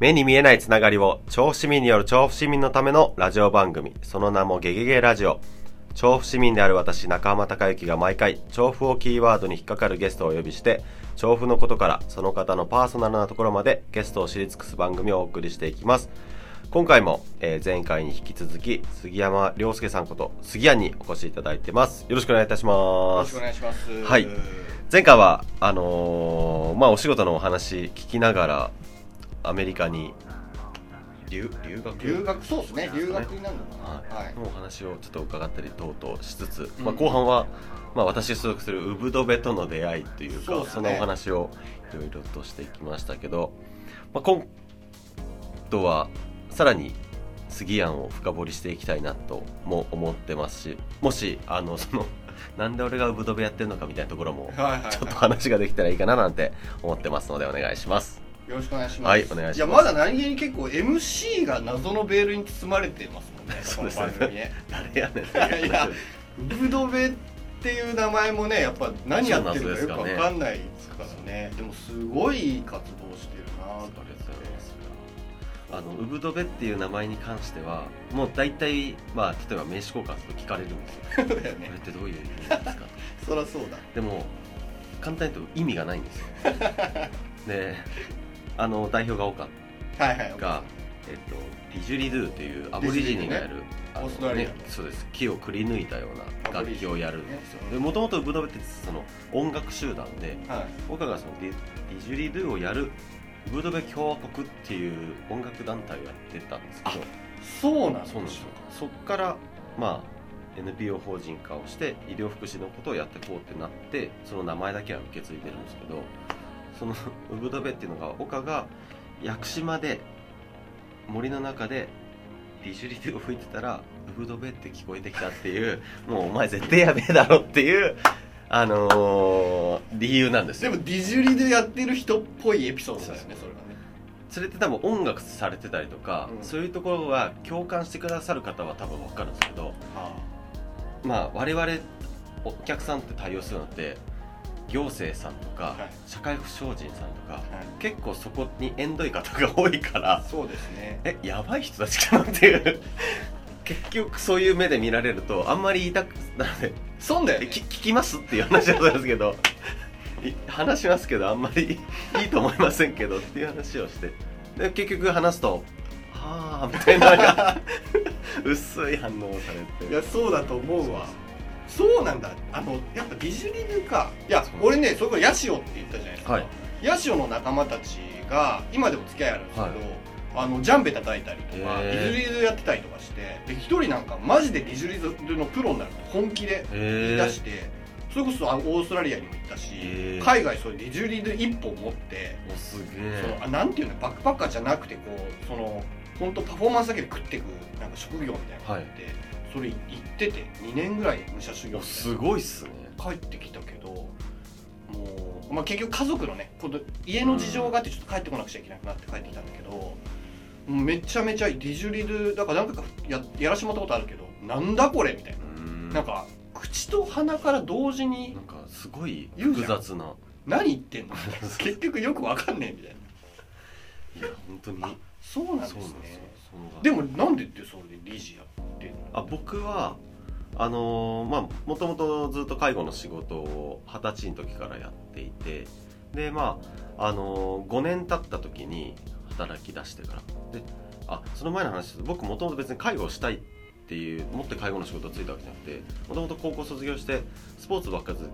目に見えないつながりを調布市民による調布市民のためのラジオ番組。その名もゲゲゲラジオ。調布市民である私中浜隆之が毎回調布をキーワードに引っかかるゲストをお呼びして調布のことからその方のパーソナルなところまでゲストを知り尽くす番組をお送りしていきます。今回も、えー前回に引き続き杉山亮介さんこと杉谷にお越しいただいてます。よろしくお願いいたしよろますしくお願いします。はい。前回はあのーまあお仕事のお話聞きながらアメリカに留留学？留学、そうですね。留学になるのかな。は、はいい。のお話をちょっと伺ったり等々しつつ、うんまあ、後半は、まあ、私が所属するウブドベとの出会いというかそねそのお話をいろいろとしていきましたけど、まあ、今度はさらに杉谷を深掘りしていきたいなとも思ってますしもしあのそのなんで俺がウブドベやってるのかみたいなところもちょっと話ができたらいいかななんて思ってますのでお願いします。よろしくお願いします。はいお願いしますいや、まだ何気に結構 MC が謎のベールに包まれてますもんね。そうですねね。誰やねんいやいや、ブドベっていう名前もね、やっぱ何やってるかよくわかんないですからね。でもすごい活動してるなと思ってあのウブドベっていう名前に関してはもう大体まあ例えば名刺交換すると聞かれるんですよよこれね。ってどういう意味ですか？そりゃそうだ。でも簡単に言うと意味がないんですよ であの代表が岡はいはい。が、えっと、ディジュリドゥというアボリジニがやる、あのオーストラリア。ね、そうです。木をくり抜いたような楽器をやるんですよ。ね。でもともとウブドベってその音楽集団ではい。岡がそのディディジュリドゥをやるウブドベ共和国っていう音楽団体をやってたんですけどそうなんですそうなんですよ。そっからまあ NPO 法人化をして医療福祉のことをやっていこうってなってその名前だけは受け継いでるんですけどそのウブドベっていうのが岡が屋久島で森の中でディジュリドゥを吹いてたらウブドベって聞こえてきたっていうもうお前絶対やべえだろっていうあのー理由なんですよ。でもディジュリでやってる人っぽいエピソードだよねそれがね。それって多分音楽されてたりとか、うん。そういうところは共感してくださる方は多分分かるんですけどあ。まあ我々お客さんって対応するのって行政さんとか、はい。社会福祉法人さんとか、はい。結構そこに縁遠い方が多いからそうですね。えやばい人たちかなっていう。結局そういう目で見られるとあんまり言いたくなのでそうだよね。聞きますっていう話だったんですけど。い話しますけどあんまり いいと思いませんけどっていう話をして。で結局話すと「はあ」みたいな 薄い反応をされて。いやそうだと思うわ。そうなんだ。あのやっぱディジュリヌか。いやそう俺ねそれからヤシオって言ったじゃないですか、はい。ヤシオの仲間たちが今でも付き合いあるんですけど、はい。あのジャンベ叩いたりとか、へー。ディジュリヌやってたりとかしてで一人なんかマジでディジュリヌのプロになるって本気で言い出して、それこそオーストラリアにも行ったし、海外そういうディジュリヌ一本持ってすげそのなんていうのバックパッカーじゃなくてこうその本当パフォーマンスだけで食っていくなんか職業みたいなのがあって、それ行ってて2年ぐらい武者修行おすごいっすね。帰ってきたけどもう、まあ、結局家族のねこの家の事情があってちょっと帰ってこなくちゃいけなくなって帰ってきたんだけどもうめちゃめちゃディジュリルだから何回かややらしてもらったことあるけどなんだこれみたいな、うん。なんか口と鼻から同時になんかすごい複雑な。何言ってんの？結局よくわかんねえみたいな。いや本当に。あそうなんですね。でもなんでってそれで理事やってんのあ僕はあのーまあもともとずっと介護の仕事を二十歳の時からやっていてでまああのー、5年経った時に働き出してから。であその前の話です。僕もともと別に介護をしたいっていう持って介護の仕事をついたわけじゃなくてもともと高校卒業してスポーツばっかずっ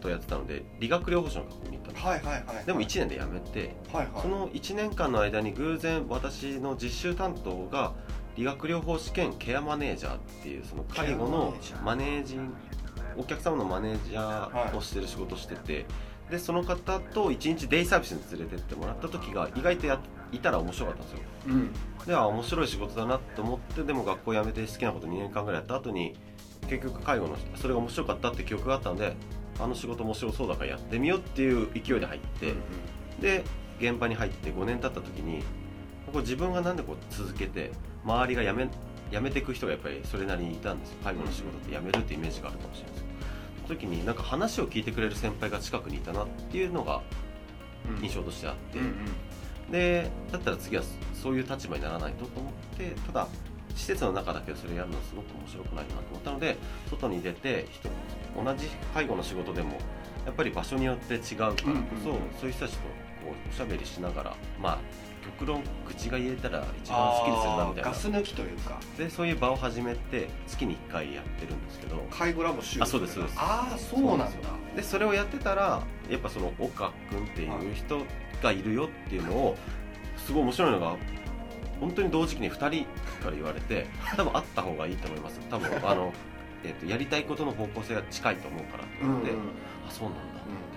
とやってたので理学療法士の学校に行ったんですはいはいはい。でも1年で辞めてはいはい。その1年間の間に偶然私の実習担当が理学療法士兼ケアマネージャーっていうその介護のマネージンお客様のマネージャーをしてる仕事をしてて、でその方と1日デイサービスに連れてってもらった時が意外とやいたら面白かったんですよ。うん。では面白い仕事だなと思ってでも学校辞めて好きなこと2年間ぐらいやった後に結局介護のそれが面白かったって記憶があったのであの仕事面白そうだからやってみようっていう勢いで入って、で現場に入って5年経った時にこう自分がなんでこう続けて周りが辞め辞めていく人がやっぱりそれなりにいたんですよ。介護の仕事って辞めるってイメージがあるかもしれないですその時になんか話を聞いてくれる先輩が近くにいたなっていうのが印象としてあって、うんうん。でだったら次はそういう立場にならないとと思ってただ施設の中だけでそれやるのはすごく面白くないなと思ったので外に出て人同じ介護の仕事でもやっぱり場所によって違うからこそ、うんうんうん。そういう人たちとこうおしゃべりしながらまあ極論口が言えたら一番好きでするなみたいな。ガス抜きというか。でそういう場を始めて月に1回やってるんですけど。介護ラボ週あそうですそうです。ああそうなんだ。でそれをやってたらやっぱその岡君っていう人がいるよっていうのをすごい面白いのが本当に同時期に2人から言われて 多分会った方がいいと思います。多分あの、えっとやりたいことの方向性が近いと思うからって言って、うんうん。あそうなんだ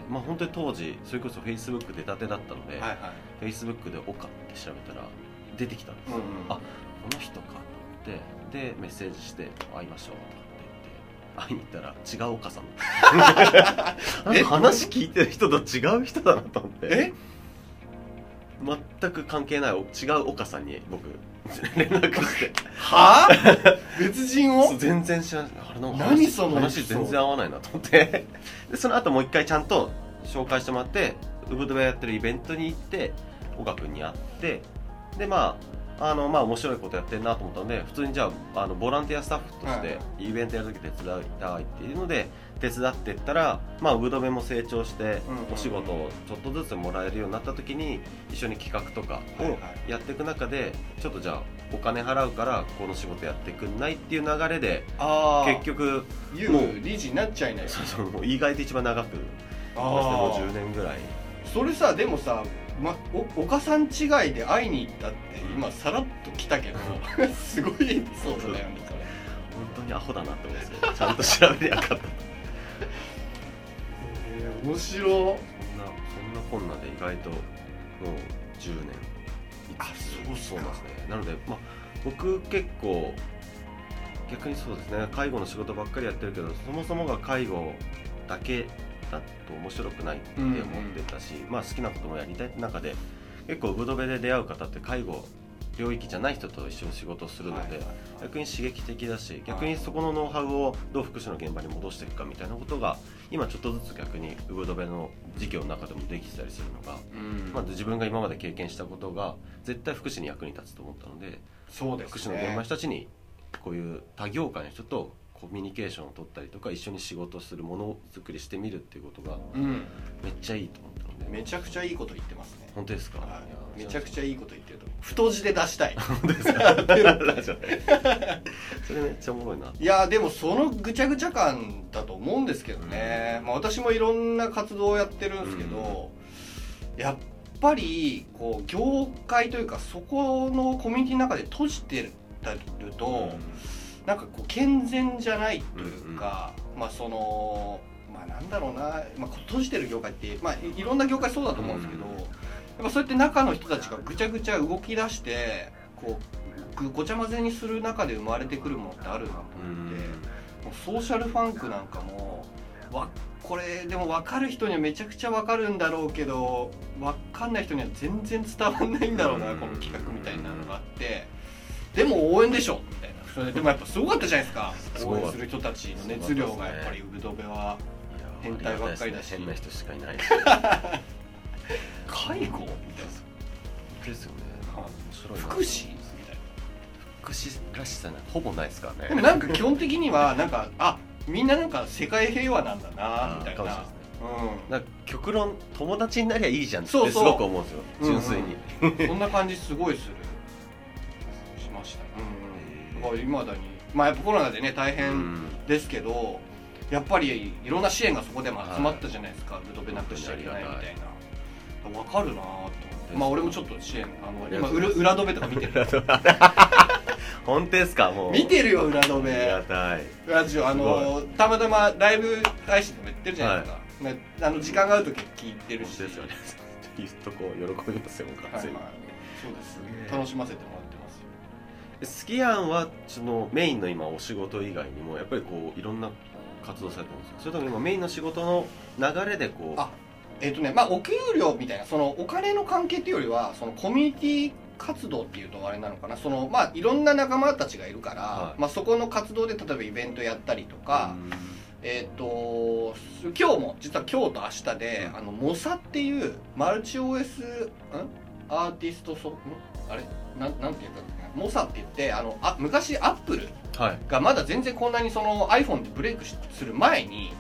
まあ本当に当時それこそフェイスブック出たてだったので、はいはい。フェイスブックで岡って調べたら出てきたんです。よ、うんうん。あこの人かと思ってでメッセージして会いましょうとかって言って会いに行ったら違う岡さん。なんか話聞いてる人と違う人だなと思って。え？全く関係ないお違う岡さんに僕連絡して。は？あ別人を？全然知らないあれなんか何その話全然合わないなと思って。でその後もう一回ちゃんと紹介してもらってウブドベやってるイベントに行って岡君に会ってでまああのまあ面白いことやってるなと思ったので普通にじゃああのボランティアスタッフとしはい。てイベントやる時手伝いたいっていうので手伝ってったらまあウブドベも成長してお仕事をちょっとずつもらえるようになった時に一緒に企画とかをやっていく中でちょっとじゃあお金払うからこの仕事やってくんないっていう流れで結局ユもうウ理事になっちゃいない。そうそうもう意外と一番長くあもうー10年ぐらい。それさでもさ、ま、お岡さん違いで会いに行ったって今さらっと来たけど すごいエピソードだよねそれ。本当にアホだなって思うんですちゃんと調べりゃよかった。えー面白そんなそんなこんなで意外ともう10年。あそうそうなんですね。なのでまあ僕結構逆にそうですね。介護の仕事ばっかりやってるけどそもそもが介護だけだと面白くないって思ってたし、まあ好きなこともやりたいって中で結構ブドベで出会う方って介護領域じゃない人と一緒に仕事をするので、逆に刺激的だし逆にそこのノウハウをどう福祉の現場に戻していくかみたいなことが今ちょっとずつ逆にウブドベの事業の中でもできてたりするのが、うん。まあ、自分が今まで経験したことが絶対福祉に役に立つと思ったのでそうです福祉の現場の人たちにこういう他業界の人とコミュニケーションを取ったりとか一緒に仕事するものづくりしてみるっていうことがうん。めっちゃいいと思ったので。めちゃくちゃいいこと言ってますね。本当ですか、はい、めちゃくちゃゃいいこと言ってると太字で出したい。本当ですか？それめっちゃおもろいな。いやでもそのぐちゃぐちゃ感だと思うんですけどね、まあ、私もいろんな活動をやってるんですけど、やっぱりこう業界というかそこのコミュニティの中で閉じてると、なんかこう健全じゃないというか、まあそのまあなんだろうな、まあ、閉じてる業界って、まあ、いいろんな業界そうだと思うんですけど、うんやっぱそうやって中の人たちがぐちゃぐちゃ動き出してこうぐごちゃ混ぜにする中で生まれてくるものってあるなと思って、もうソーシャルファンクなんかもわこれでも分かる人にはめちゃくちゃ分かるんだろうけど分かんない人には全然伝わんないんだろうな、うんこの企画みたいなのがあって。でも応援でしょ。みたいなそれでもやっぱすごかったじゃないですか。応援する人たちの熱量がやっぱりウブドベは変態ばっかりだし。変な人しかいない介護みたいですよね。はい。面白い福祉みたい福祉らしさなほぼないですからね。なでもなんか基本的にはなんかあみんななんか世界平和なんだなみたいな。かもしれなん。か極論友達になりゃいいじゃんってすそうそう。ごく思うんですよ。うんうん純粋に、んそんな感じすごいするうんうんだに。まあやっぱコロナでね大う変ん。ですけどやっぱりいろんな支援がそこでも集まったじゃないですか、ブドベなくしちゃいけないみたいな。わかるなと思って。まあ俺もちょっと支援あの今裏裏ドベとか見てる。本当ですか？もう。見てるよ裏ドありベがたい。ラジオあのたまたまライブ配信でもやってるじゃないですか、ねあの時間がある時聞いてるし。本当ですよね。言っとこう。喜びますよ僕は。はいはいそうです。すげえ。楽しませてもスキヤンはそのメインの今お仕事以外にもやっぱりこういろんな活動されてるんですか？それとも今メインの仕事の流れでこうあえっ、とねまあお給料みたいなそのお金の関係っていうよりはそのコミュニティ活動っていうとあれなのかな？そのまあいろんな仲間たちがいるから、はい。まあそこの活動で例えばイベントやったりとか、うん。えっ、と今日も実は今日と明日で、うん。あのモサっていうマルチ OS ん？アーティストソん？あれ？なんなんて言うんだモサって言ってあのあ昔アップルはい。がまだ全然こんなにその iPhone でブレイクしする前に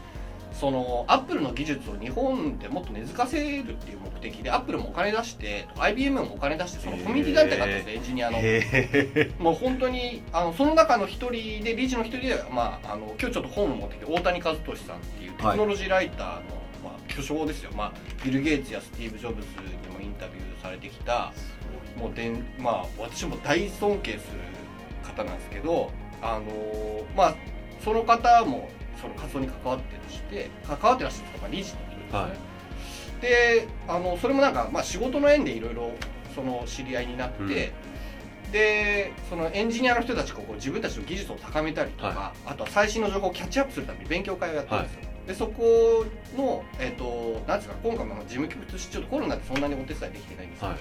そのアップルの技術を日本でもっと根付かせるっていう目的でアップルもお金出して IBM もお金出してそのコミュニティ団体があったんですよエンジニアの。へもう本当にあのその中の一人で理事の一人で、まあ、あの今日ちょっと本を持ってきて大谷和俊さんっていうテクノロジーライターの、まあ、巨匠ですよ、まあ、ビル・ゲイツやスティーブ・ジョブズにもインタビューされてきたもうでん、まあ、私も大尊敬する方なんですけど、あのまあ、その方もその活動に関わってるして関わってらっしゃるとか理事の人ですね、はい。であのそれもなんか、まあ、仕事の縁でいろいろその知り合いになって、うん。でそのエンジニアの人たちがこう自分たちの技術を高めたりとか、はあとは最新の情報をキャッチアップするために勉強会をやってるんですよ、でそこの、えっとなんですか今回も事務局としてちょっとコロナでそんなにお手伝いできてないんですけど、はい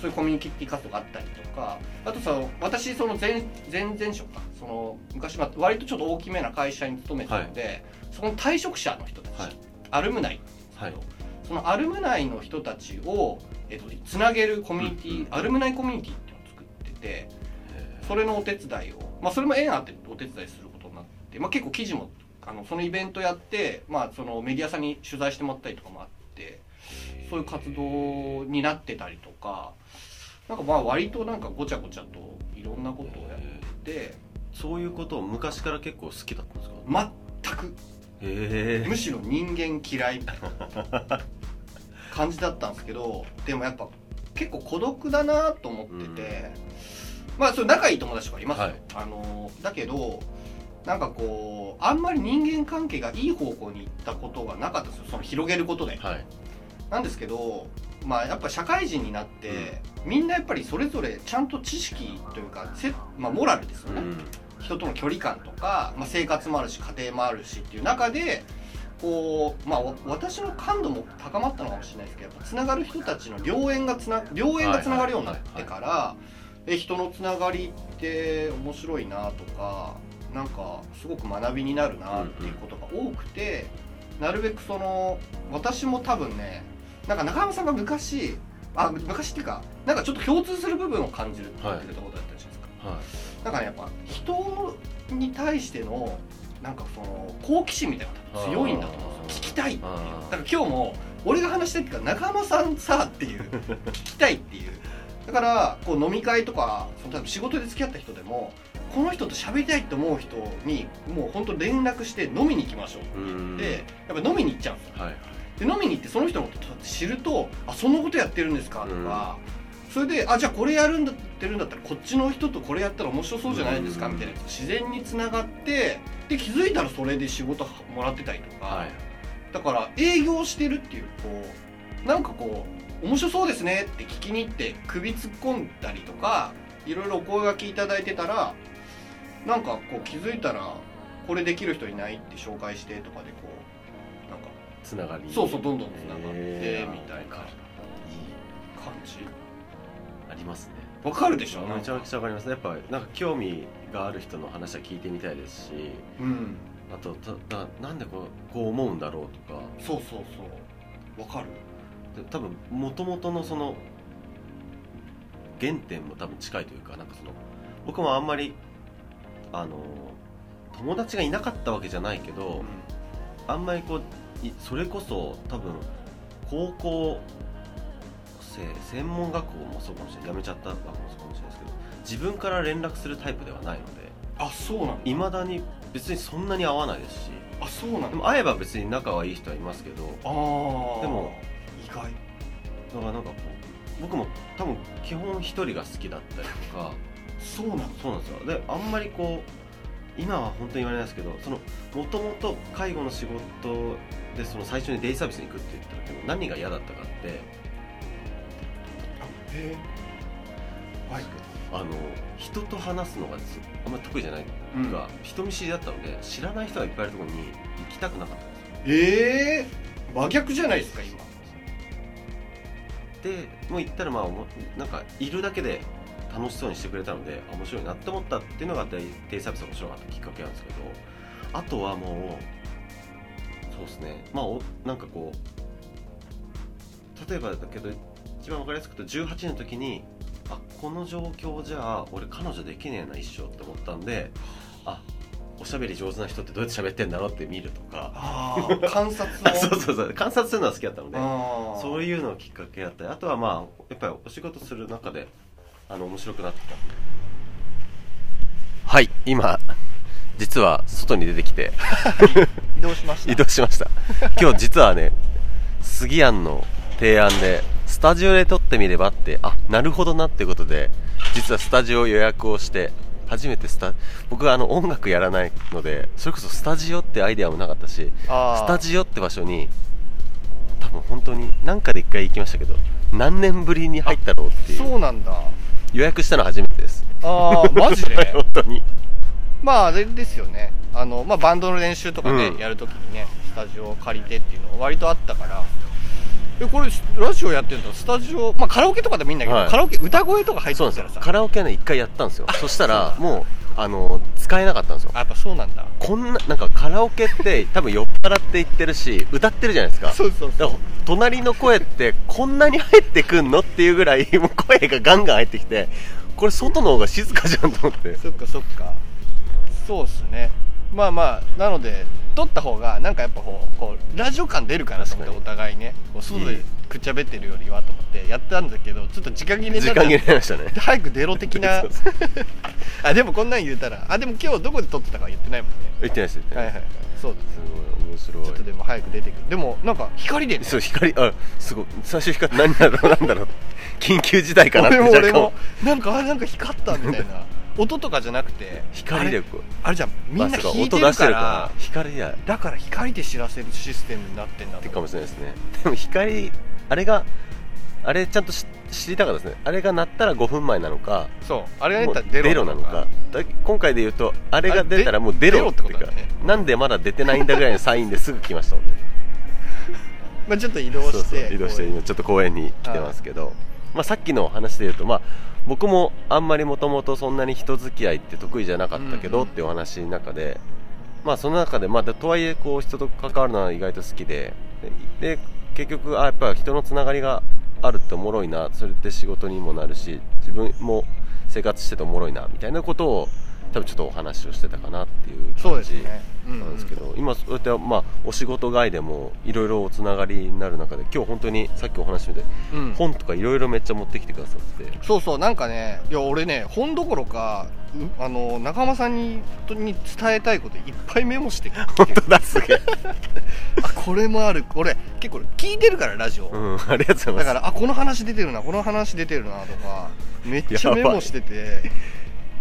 そういうコミュニティ活動があったりとかあとさ私その前前々職かその昔は割とちょっと大きめな会社に勤めてたので、そこの退職者の人たち、はい。アルムナイ。はい。そのアルムナイの人たちを、えっと、つなげるコミュニティ、うんうん。アルムナイコミュニティっていうのを作っててへそれのお手伝いを、まあ、それも縁あってお手伝いすることになって、まあ、結構記事もあのそのイベントやって、まあ、そのメディアさんに取材してもらったりとかもあってそういう活動になってたりとかなんかまあ割となんかごちゃごちゃといろんなことをやっててそういうことを昔から結構好きだったんですか？全く。へえ。むしろ人間嫌いみたいな。感じだったんですけどでもやっぱ結構孤独だなと思ってて、まあそれ仲いい友達とかいますよ、はい。あのだけどなんかこうあんまり人間関係がいい方向に行ったことがなかったんですよ。その広げることで。はい。なんですけどまあやっぱ社会人になって、みんなやっぱりそれぞれちゃんと知識というかせ、まあ、モラルですよね、うん。人との距離感とか、まあ、生活もあるし家庭もあるしっていう中でこう、まあ、わ私の感度も高まったのかもしれないですけどやっぱつながる人たちの良縁がつな良縁がつながるようになってから、え人のつながりって面白いなとかなんかすごく学びになるなっていうことが多くて、なるべくその私も多分ねなんか中山さんが昔あ昔っていうかなんかちょっと共通する部分を感じるって言ってたことだったじゃないですか？はい。なんかねやっぱ人に対してのなんかその好奇心みたいなのが強いんだと思うんですよ。聞きたいっていう。だから今日も俺が話したいっていうか中浜さんさっていう聞きたいっていう。だからこう飲み会とかその多分仕事で付き合った人でもこの人と喋りたいって思う人にもう本当連絡して飲みに行きましょうってうん言ってやっぱ飲みに行っちゃうんですよ。はいで飲みに行ってその人のこと知るとあそんなことやってるんですかとか、それであじゃあこれやるんだってるんだったらこっちの人とこれやったら面白そうじゃないですかうん。みたいなやつ自然につながってで気づいたらそれで仕事もらってたりとか、はい。だから営業してるっていうこうなんかこう面白そうですねって聞きに行って首突っ込んだりとかいろいろお声がけいただいてたらなんかこう気づいたらこれできる人いないって紹介してとかでこうつながり。そうそうどんどんつながってみたいな感じ？ありますね。わかるでしょ？めちゃくちゃわかります。ねやっぱなんか興味がある人の話は聞いてみたいですしうん。あとただなんでこうこう思うんだろうとか。そうそうそう。わかる。で多分もともとのその原点も多分近いというかなんかその僕もあんまりあの友達がいなかったわけじゃないけど、あんまりこういそれこそ多分高校生専門学校もそうかもしれない辞めちゃった学校もそうかもしれないですけど自分から連絡するタイプではないのであそうなんだ。いまだに別にそんなに会わないですしあそうなんだ。でも会えば別に仲はいい人はいますけどああでも意外。だからなんかこう僕も多分基本一人が好きだったりとかそうなんだ。そうなんですよ。であんまりこう今は本当に言われないですけどそのもともと介護の仕事でその最初にデイサービスに行くって言った時も何が嫌だったかってあはい。あの人と話すのがずあんまり得意じゃないうん。が、人見知りだったので知らない人がいっぱいいるところに行きたくなかったんですよ。ええ真逆じゃないですか今。でもう行ったらまあおもなんかいるだけで楽しそうにしてくれたのであ面白いなって思ったっていうのがデイサービスが面白かったきっかけなんですけどあとはもうそうですね。まあおなんかこう例えばだけど一番わかりやすくと18の時にあこの状況じゃあ俺彼女できねえな一生って思ったんであおしゃべり上手な人ってどうやって喋ってんだろうって見るとか観察を？そうそうそう。観察するのは好きだったのであそういうのがきっかけだったりあとはまあやっぱりお仕事する中であの面白くなってきたはい今実は外に出てきて。移動しました。移動しました。今日実はね杉庵の提案でスタジオで撮ってみればってあなるほどなってことで実はスタジオ予約をして初めてスタ僕はあの音楽やらないのでそれこそスタジオってアイデアもなかったしスタジオって場所に多分本当に何かで一回行きましたけど何年ぶりに入ったろうっていう。そうなんだ予約したの初めてです。ああマジで？本当に。まああれですよね。あの、まあ、バンドの練習とかね、うん。やるときにねスタジオを借りてっていうの割とあったから。えこれラジオやってるとスタジオまあカラオケとかでもいいんだけど、はい。カラオケ歌声とか入ってたらさ。よ。カラオケはね一回やったんですよ。そしたらもうあの使えなかったんですよ。あやっぱそうなんだ。こんななんかカラオケって 多分酔っ払って行ってるし歌ってるじゃないですか。そうそうそう。隣の声ってこんなに入ってくんのっていうぐらい もう声がガンガン入ってきてこれ外の方が静かじゃんと思って。そっかそっか。そうっすね。まあまあなので撮った方がなんかやっぱこうこうラジオ感出るかなと思ってお互いね。こう外でくっちゃべってるよりはと思ってやったんだけどちょっと時間切れにな時間切れたね。で早く出ろ的な。あでもこんなん言うたらあでも今日どこで撮ってたか言ってないもんね。言ってないです言ってないはいはいはい。そうです。すごい面白い。ちょっとでも早く出てくる。でもなんか光でねそう光あすごい。最初光何だろうなんだろう。緊急事態かなって俺も俺もなんかあなんか光ったみたいな音とかじゃなくて光でこうあれじゃんみんな弾いてるから,、音出してるから光や。だから光で知らせるシステムになってんだってとかもしれないですね。でも光あれがあれちゃんとし知りたかったですね。あれが鳴ったら5分前なのかそうあれが出たらデロなのか。だ今回で言うとあれが出たらもうデロっていうかねなんでまだ出てないんだぐらいのサインですぐ来ましたもんね。まあ、ちょっと移動して。移動して今ちょっと公園に来てますけど、まあ、さっきの話で言うと、まあ、僕もあんまりもともとそんなに人付き合いって得意じゃなかったけど、っていうお話の中で、まあ、その中で、まあ、とはいえこう人と関わるのは意外と好きででで結局あやっぱ人のつながりがあるっておもろいなそれって仕事にもなるし自分も生活してておもろいなみたいなことを多分ちょっとお話をしてたかなっていう感じなんですけど、今そうやって、まあ、お仕事外でもいろいろおつながりになる中で今日本当にさっきお話でうん。本とかいろいろめっちゃ持ってきてくださって。そうそうなんかねいや俺ね本どころかうあの仲間さんにとに伝えたいこといっぱいメモして本当だすげえ、あこれもある。俺結構聞いてるからラジオ、うん、ありがとうございます。だからあこの話出てるなこの話出てるなとかめっちゃメモしてて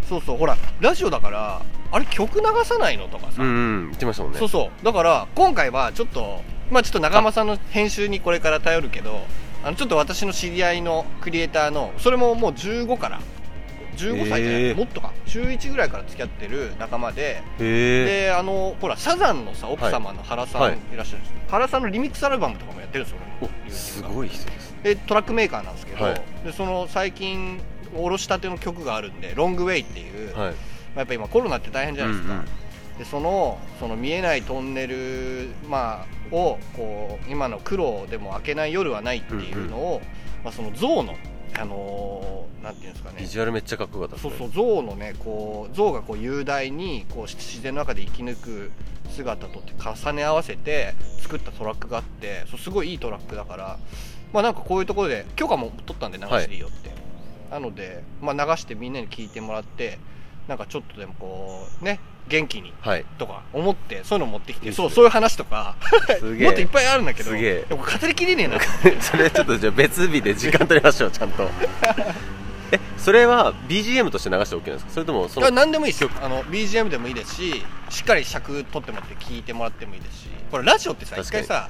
そうそう。ほらラジオだからあれ曲流さないのとかさ、うんうん。言ってましたもんね。そうそう。だから今回はちょっとまあちょっと仲間さんの編集にこれから頼るけどあのちょっと私の知り合いのクリエイターのそれももう15から。15歳じゃない、え。ーもっとか。中1ぐらいから付き合ってる仲間で。へえ。であのほらサザンのさ奥様の原さん、はい。い、らっしゃるんです原さんのリミックスアルバムとかもやってるんですよ俺おすごい人です。でトラックメーカーなんですけど、はい。でその最近下ろしたての曲があるんで「ロングウェイ」っていう、まあはいやっぱ今コロナって大変じゃないですか、うんうん。でそのその見えないトンネル、まあ、をこう今の苦労でも明けない夜はないっていうのを、まあ、その象の、あのーなんていうんですかね。ビジュアルめっちゃかっこよかったそうそう象のねこう象がこう雄大にこう自然の中で生き抜く姿と重ね合わせて作ったトラックがあってそうすごいいいトラックだからまあなんかこういうところで許可も取ったんで流していいよって、なので、まあ、流してみんなに聞いてもらってなんかちょっとでもこうね元気にはい。とか思ってそういうの持ってきてそうそういう話とか もっといっぱいあるんだけどすげ語りきれねえな。それちょっとじゃあ別日で時間取りましょうちゃんと。えそれは BGM として流して OK なんですか？それともその何でもいいですよ。あの BGM でもいいですししっかり尺取ってもらって聞いてもらってもいいですし。これラジオってさ一回さ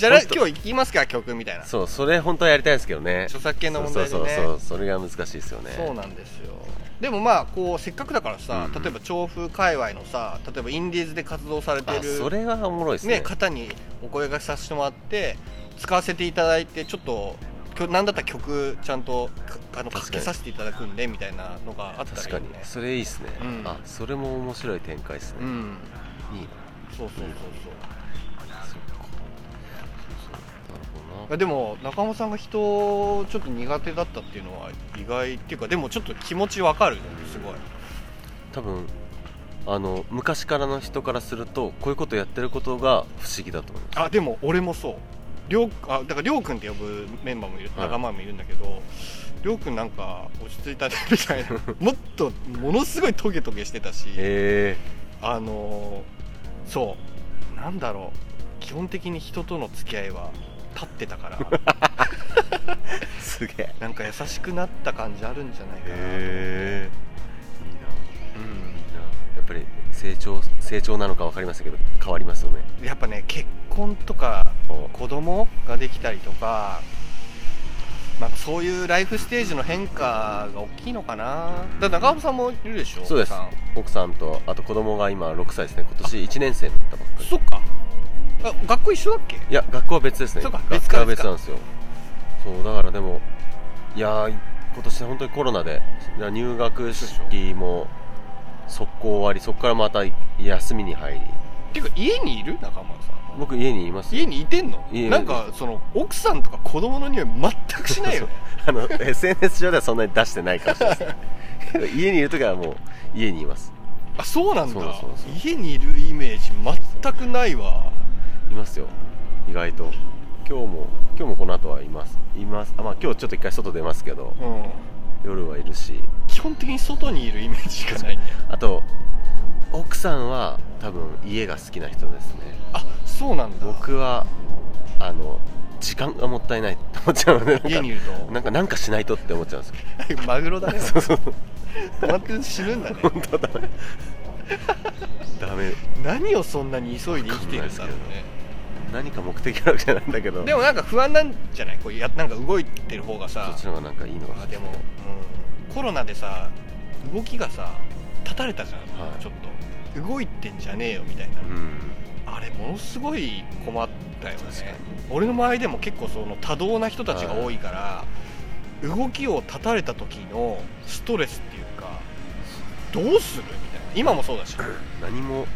じゃあ今日行きますか曲みたいな。そうそれ本当はやりたいんですけどね。著作権の問題でね。そうそうそれが難しいですよね。そうなんですよ。でもまあこうせっかくだからさ、うん。うん例えば調布界隈のさ例えばインディーズで活動されてあるそれはおもろいですね。ね、方にお声がけさせてもらって使わせていただいてちょっときょなんだったら曲ちゃんとかあの確かけさせていただくんでみたいなのがあったらいい確かよねに。それいいっすね、うん。あそれも面白い展開ですね、うん。いいなそうそうそうそうでも中本さんが人ちょっと苦手だったっていうのは意外っていうかでもちょっと気持ちわかるすごい。多分あの昔からの人からするとこういうことやってることが不思議だと思います。あでも俺もそう。りょうあだからりょうくんって呼ぶメンバーもいるはい。仲間もいるんだけど、りょうくんなんか落ち着いたねみたいな。もっとものすごいトゲトゲしてたしへえ。あのーそう。なんだろう。基本的に人との付き合いは立ってたから。すげえ。なんか優しくなった感じあるんじゃないかなと思って、へえいいうん。ないいなやっぱり成長成長なのか分かりませんけど変わりますよね。やっぱね結婚とか子供ができたりとか、まあ、そういうライフステージの変化が大きいのかな。だから中尾さんもいるでしょ？そうです。奥さん。奥さんとあと子供が今6歳ですね。今年1年生になったばっかり。そっかあ学校一緒だっけ？いや学校は別ですね。そうか学校は別なんですよ。そうだからでもいやー今年本当にコロナでいや入学式も速攻終わりそこからまた休みに入り。っていうか家にいる？中村さん。僕家にいますよ。家にいてんの？家になんかその奥さんとか子供の匂い全くしないよね。あの SNS 上ではそんなに出してないかもしれないですけど家にいる時はもう家にいます。あそうなんだ。そうそうそう。家にいるイメージ全くないわいますよ。意外と。今日も今日もこの後はいます。います。あまあ今日ちょっと一回外出ますけど。うん。夜はいるし。基本的に外にいるイメージしかない。ねあと奥さんは多分家が好きな人ですね。あそうなんだ。僕はあの時間がもったいないって思っちゃうので家にいると。なんかなんかしないとって思っちゃうんですよ。マグロだね。そうそう止まって死ぬんだね。本当だめダメ。何をそんなに急いで生きてるんだろうね何か目的あるわけじゃないんだけど。でもなんか不安なんじゃない？こうやなんか動いてる方がさ。そっちの方がなんかいいのか。あでも、うん、コロナでさ動きがさ立たれたじゃん、はい。ちょっと。動いてんじゃねえよみたいな、うん。あれものすごい困ったよ確かね俺の周りでも結構その多動な人たちが多いから、動きを立たれた時のストレスっていうかどうする？みたいな。今もそうだし。何も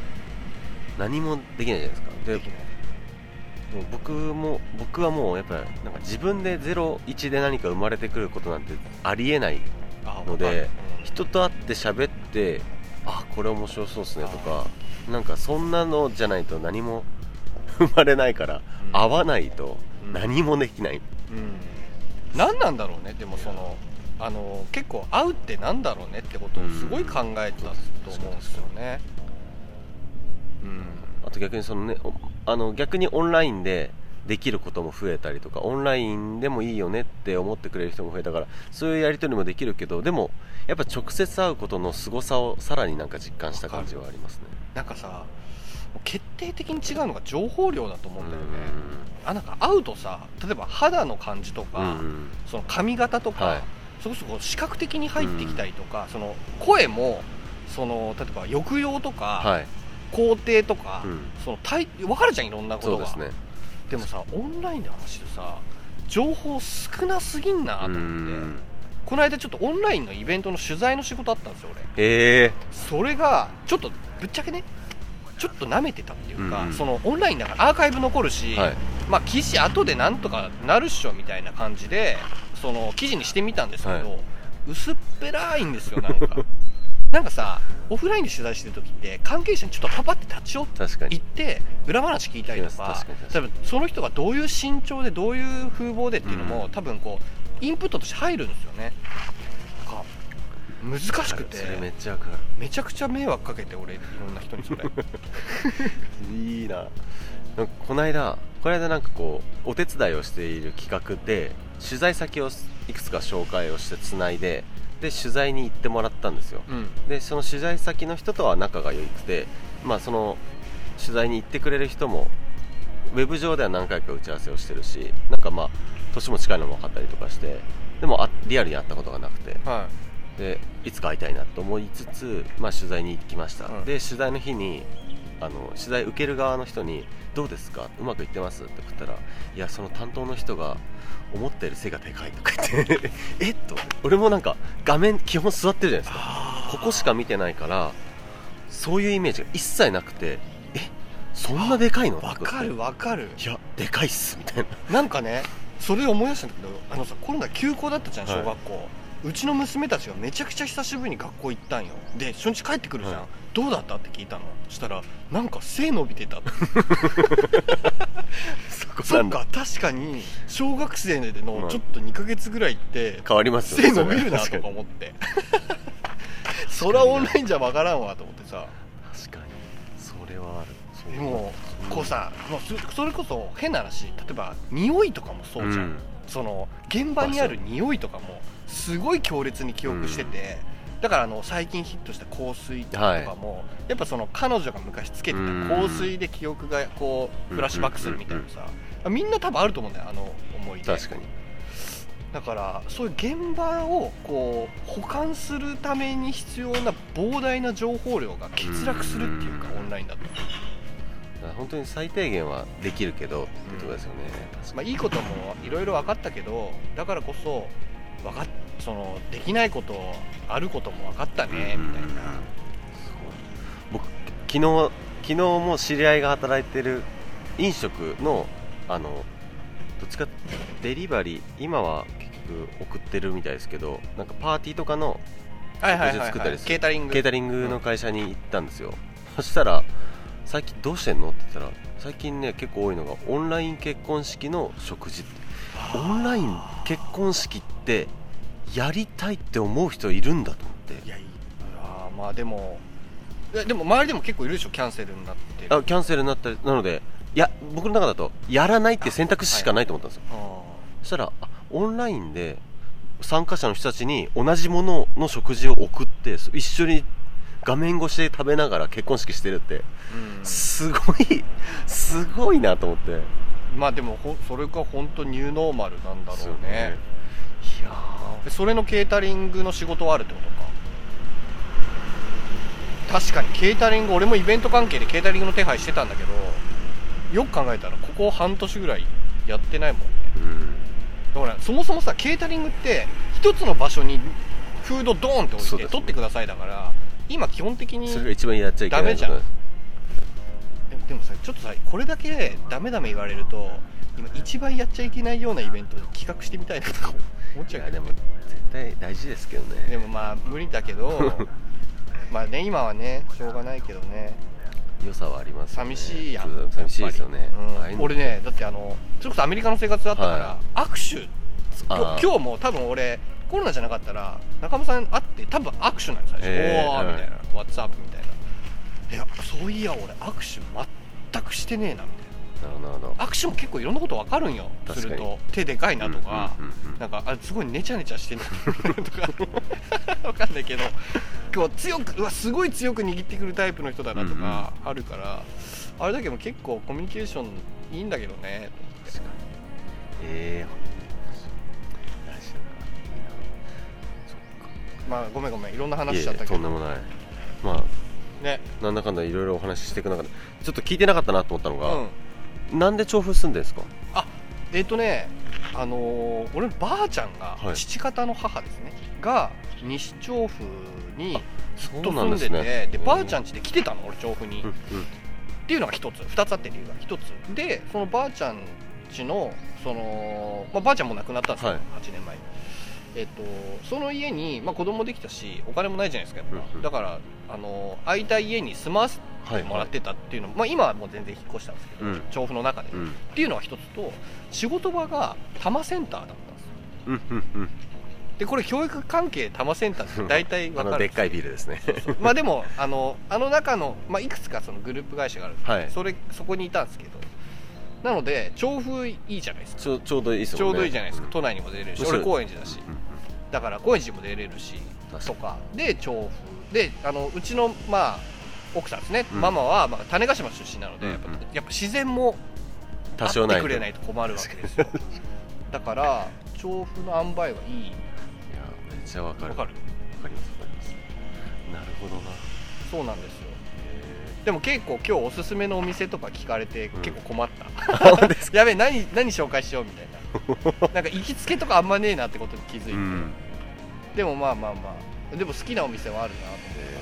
何もできないじゃないですか。でできないもう僕も僕はもうやっぱりなんか自分で01で何か生まれてくることなんてありえないあので人と会って喋ってあこれ面白そうっすねとかなんかそんなのじゃないと何も 生まれないから、うん。会わないとうん。何もできない、うん、何なんだろうねでもそのあの結構会うってなんだろうねってことをすごい考えてたと思うんですよね。うんあと逆にそのねおあの逆にオンラインでできることも増えたりとかオンラインでもいいよねって思ってくれる人も増えたからそういうやり取りもできるけどでもやっぱ直接会うことの凄さをさらになんか実感した感じはありますね。なんかさ決定的に違うのが情報量だと思うんだよね。うあなんか会うとさ例えば肌の感じとか、んうんうん。その髪型とか、はい。そこそこ視覚的に入ってきたりとか、その声もその例えば抑揚とか、はい、肯定とか、うん。その対分かるじゃんいろんなことが。ですね。でもさオンラインで話してさ情報少なすぎんなとう思って。ん。この間ちょっとオンラインのイベントの取材の仕事あったんですよ俺。へえ。それがちょっとぶっちゃけねちょっと舐めてたっていうか、うんうん。そのオンラインだからアーカイブ残るし、はい。まあ記事後でなんとかなるっしょみたいな感じでその記事にしてみたんですけど、はい。薄っぺらいんですよなんか なんかさオフラインで取材してる時って関係者にちょっとパパって立ち寄って行って裏話聞いたりとか多分その人がどういう身長でどういう風貌でっていうのも、うん。多分こうインプットとして入るんですよね。難しくてめっちゃわかめちゃくちゃ迷惑かけて俺いろんな人にそれ。る いいな。なんかこの間この間なんかこうお手伝いをしている企画で取材先をいくつか紹介をしてつないでで取材に行ってもらったんですよ。うん。でその取材先の人とは仲が良くてまあその取材に行ってくれる人もウェブ上では何回か打ち合わせをしてるしなんかまあ年も近いのも分かったりとかしてでもあリアルに会ったことがなくて。はでいつか会いたいなと思いつつ、まあ、取材に行きました、うん。で取材の日にあの取材受ける側の人に「どうですか？うまくいってます?」って送ったら「いやその担当の人が思ったより背がでかい」とか言って えっ？と俺もなんか画面基本座ってるじゃないですか。ここしか見てないからそういうイメージが一切なくてえ？そんなでかいの？わかるわかるいやでかいっすみたいな。なんかねそれで思い出したんだけどあのさコロナ休校だったじゃんはい。小学校、うちの娘たちがめちゃくちゃ久しぶりに学校行ったんよ。で初日帰ってくるじゃん、はい。どうだった？って聞いたの。そしたらなんか背伸びてた そっか確かに小学生でのちょっと2ヶ月ぐらいって変わりますよ背伸びるなと確か思って。そりゃオンラインじゃわからんわと思ってさ。確かに。それはある。でもこうさもうそそれこそ変な話。例えば匂いとかもそうじゃん、うん。その現場にある匂いとかもすごい強烈に記憶してて、だからあの最近ヒットした香水とかも、やっぱその彼女が昔つけてた香水で記憶がこうフラッシュバックするみたいなさ、みんな多分あると思うんだよあの思い出。確かに。だからそういう現場をこう保管するために必要な膨大な情報量が欠落するっていうかうん。オンラインだと、本当に最低限はできるけど、ってことですよね。確まあ、いいこともいろいろ分かったけどだからこそ分かっそのできないことあることも分かったねみたいな。僕昨日昨日も知り合いが働いてる飲食のあのどっちかデリバリー今は結局送ってるみたいですけどなんかパーティーとかのはいはいはい、はい、食事作ったりする。ケータリング。ケータリングの会社に行ったんですよ、そしたら「最近どうしてんの?」って言ったら最近ね結構多いのがオンライン結婚式の食事ってオンライン結婚式ってやりたいって思う人いるんだと思って。いやいやまあでもでも周りでも結構いるでしょ？キャンセルになって。るあキャンセルになったりなのでいや僕の中だとやらないって選択肢しかないと思ったんですよ、あそしたらあオンラインで参加者の人たちに同じものの食事を送ってそ一緒に画面越しで食べながら結婚式してるってーうん。すごいすごいなと思ってまあでもほそれが本当ニューノーマルなんだろうね。いやでそれのケータリングの仕事はあるってことか。確かにケータリング俺もイベント関係でケータリングの手配してたんだけどよく考えたらここ半年ぐらいやってないもんね。ーうん。だからそもそもさケータリングって一つの場所にフードドーンって置いて取ってくださいだから今基本的にそれが一番やっちゃいけないダメじゃんでもさちょっとさこれだけダメダメ言われると今一番やっちゃいけないようなイベント企画してみたいなとか思っちゃうけどでも絶対大事ですけどね。でもまあ無理だけど まあね今はねしょうがないけどね。良さはありますよね。寂しいやん。寂しいですよね。うん。俺ねだってあのそれこそアメリカの生活だったから、は握手今日も多分俺コロナじゃなかったら中間さん会って多分握手なんです最初、えーおーみたいな、ワッツアップみたいな。いやそういや俺握手全くしてねえなみたいな。なるほど。な握手も結構いろんなこと分かるんよ。すると手でかいなとか、うんうんうんうん。なんかあすごいネチャネチャしてんなとか。分かんないけど。今日強くうわすごい強く握ってくるタイプの人だなとかあるから、あれだけど結構コミュニケーションいいんだけどね。確かに。ええ大事だないいなそっかまあごめんごめん。いろんな話しちゃったけど。とんでもない。まあね。なんだかんだいろいろお話ししていく中でちょっと聞いてなかったなと思ったのが、うん。なんで調布住んでんですか？えっ、とねあのー俺のばあちゃんが、はい。父方の母ですね。が西調布にずっと住んですてね。でばあちゃん家で来てたの俺調布に、うんうん。っていうのが一つ二つあって理由が一つ。でそのばあちゃん家のその、まあ、ばあちゃんも亡くなったんですよ、はい。8年前にえっとその家に、まあ、子供できたしお金もないじゃないですかやっぱ、うんうん。だからあの空いた家に住まわせはいてもらってたっていうのも、まあ、今はもう全然引っ越したんですけど、うん。調布の中で、うん。っていうのが一つと仕事場が多摩センターだったんですよ。うんうんうん。でこれ教育関係多摩センターって大体あ分かる のでっかいビルですね。まあでもあのあの中の、まあ、いくつかそのグループ会社があるんですけどはい。それそこにいたんですけど。なので調布いいじゃないですか。ちょうどいいですちょうどいいじゃないですか、うん。都内にも出れるし。俺高円寺だし。うんうんだから高円寺も出れるしとか。で調布。であのうちのまあ奥さんですね、うん。ママは、まあ、種子島出身なので、やっぱうんうん。やっぱ自然も多少ないあってくれないと困るわけですよ。だから調布の塩梅はいい。いやめっちゃわかる。わかる。わかりますわかります。なるほどな。そうなんですよ。でも結構今日おすすめのお店とか聞かれてうん。結構困った、本当です やべえ何何紹介しようみたいな なんか行きつけとかあんまねえなってことに気づいて、うん。でもまあまあまあ。でも好きなお店はあるなって。え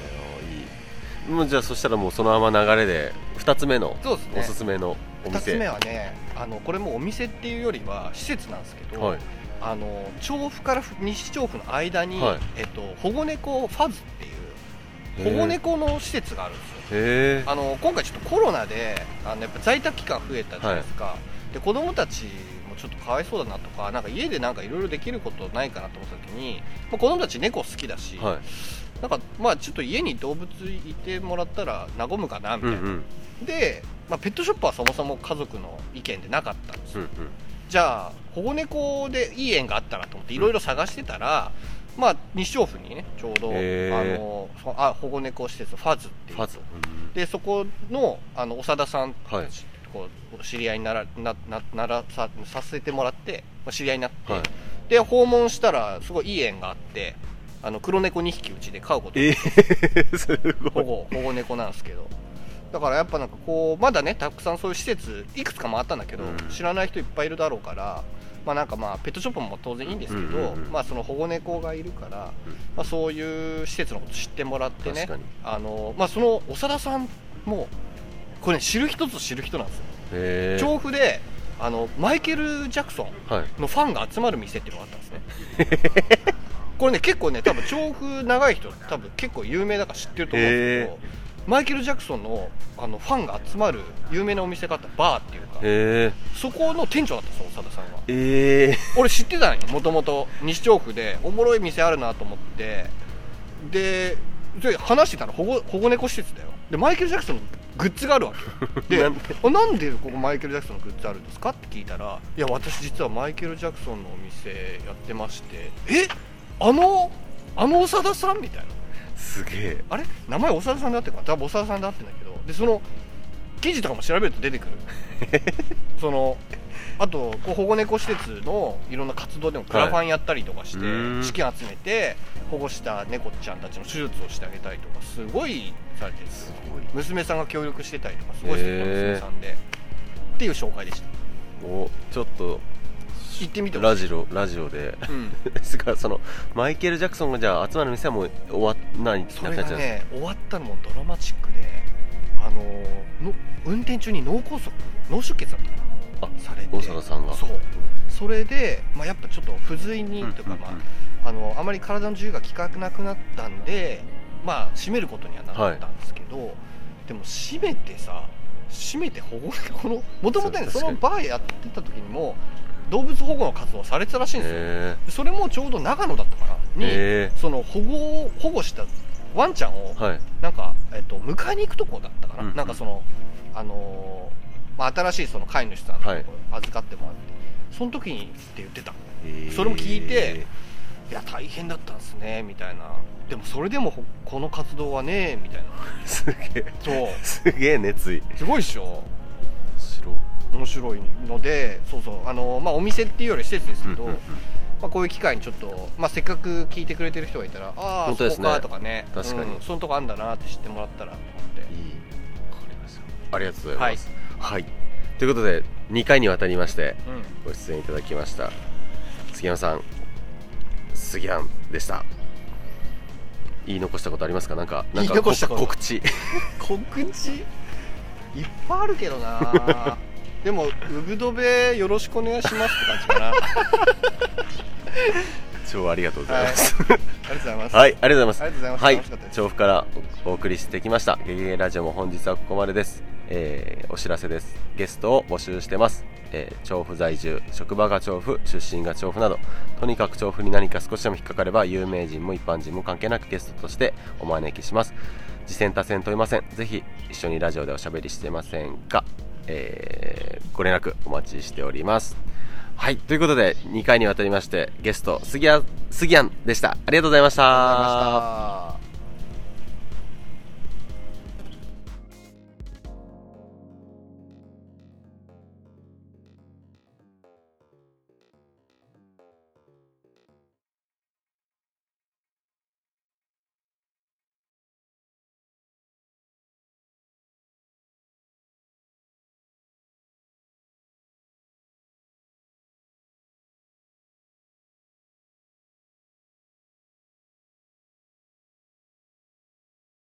ーいい。もうじゃあそしたらもうそのまま流れで2つ目のおすすめのお2つ目店はねあのこれもお店っていうよりは施設なんですけど、はい。あの調布から西調布の間に、はい。えっと、保護猫ファズっていう保護猫の施設があるんですよ。あの今回ちょっとコロナであのやっぱ在宅期間増えたじゃないですか、で子供たちもちょっとかわいそうだなとかなんか家でなんかいろいろできることないかなと思った時に、まあ、子供たち猫好きだし、はい。なんかまあちょっと家に動物いてもらったら和むかなみたいな、うんうん。で、まあ、ペットショップはそもそも家族の意見でなかったんですよ、うんじゃあ保護猫でいい縁があったなと思っていろいろ探してたら、まあ西調布にねちょうどあのそあ保護猫施設ファズっていう。ファズ。でそこのあの長田さんたはい。ちこう知り合いにならななならささせてもらって、まあ、知り合いになって、はい。で訪問したらすごいいい縁があってあの黒猫2匹うちで飼うことえー、すごい。保護保護猫なんですけど。だからやっぱなんかこうまだねたくさんそういう施設いくつか回ったんだけど、うん。知らない人いっぱいいるだろうからまあなんかまあペットショップも当然いいんですけど、うんうんうんまあその保護猫がいるから、まあ、そういう施設のこと知ってもらってねあの、まあ、その長田さんもこれ、ね、知る人ぞ知る人なんですよ、調布であのマイケル・ジャクソンはい。のファンが集まる店っていうのがあったんですね。これね結構ね多分調布長い人多分結構有名だから知ってると思うんですけどマイケル・ジャクソンのあのファンが集まる有名なお店があったバーっていうかへえそこの店長だったんですよ長田さんがえー、俺知ってたんよもともと西調布でおもろい店あるなと思って。でで話してたら保護保護猫施設だよ。でマイケル・ジャクソンのグッズがあるわけ。よ でなんで？あなんでここマイケル・ジャクソンのグッズあるんですか？って聞いたらいや私実はマイケル・ジャクソンのお店やってまして。え？あのあの長田さんみたいな。すげえ。あれ？名前長田さんであってるか多分長田さんであってんだけど。でその記事とかも調べると出てくる。そのあとこう保護猫施設のいろんな活動でもクラファンやったりとかして、はい資金集めて保護した猫ちゃんたちの手術をしてあげたりとかすごいされてすよ。ごい。娘さんが協力してたりとかすごい素敵なへー。娘さんで。っていう紹介でした。おちょっと行ってみてラジオラジオで。うん。ですからそのマイケル・ジャクソンがじゃあ集まる店はもう終わんないそれがね終わったのもドラマチックであのの運転中に脳梗塞脳出血だったかな。あされて。大阪さんが。そう。それで、まあ、やっぱちょっと不随にというか、まあ、あのあまり体の自由が利かなくなったんでまあ閉めることにはなったんですけど、でも閉めてさ閉めて保護このもともとね。そのバーやってた時にも動物保護の活動をされてたらしいんですよ、へでそれもちょうど長野だったかな？に、えその保護を保護したワンちゃんをー、はい。なんか、えっと、迎えに行くとこだったかな、うんうん。なんかその、あのーまあ、新しいその飼い主さんのとこはい預かってもらって、その時にって言ってた。えー。それも聞いていや大変だったんですねみたいな。でもそれでもほこの活動はねみたいな。すげえ。そう。すげえ熱意。すごいっしょ。白面白いのでそうそう。あのー、まあ、お店っていうより施設ですけど、うんうんうん。まあ、こういう機会にちょっと、まあ、せっかく聞いてくれてる人がいたらああね。そこかとかね。確かに。うんそのとこあんだなって知ってもらったらと思って。いい。ありがとうございます。はい、ということで2回にわたりましてうん。ご出演いただきました。杉山さん杉山でした。言い残したことありますか？なんかなんか告知。告知？いっぱいあるけどな。でも「ウブドベよろしくお願いします」って感じかな。あ 超ありがとうございます。りがとうございます。はい、ありがとうございます。ありがとうございます。はい。調布からお送りしてきました。ゲゲゲラジオも本日はここまでです。えーお知らせです。ゲストを募集してます。えー調布在住、職場が調布、出身が調布など、とにかく調布に何か少しでも引っかかれば、有名人も一般人も関係なくゲストとしてお招きします。次戦多戦問いません。ぜひ一緒にラジオでおしゃべりしてませんか、えーご連絡お待ちしております。はい、ということで、2回にわたりまして、ゲスト、杉谷、杉谷でした。ありがとうございました。ありがとうございました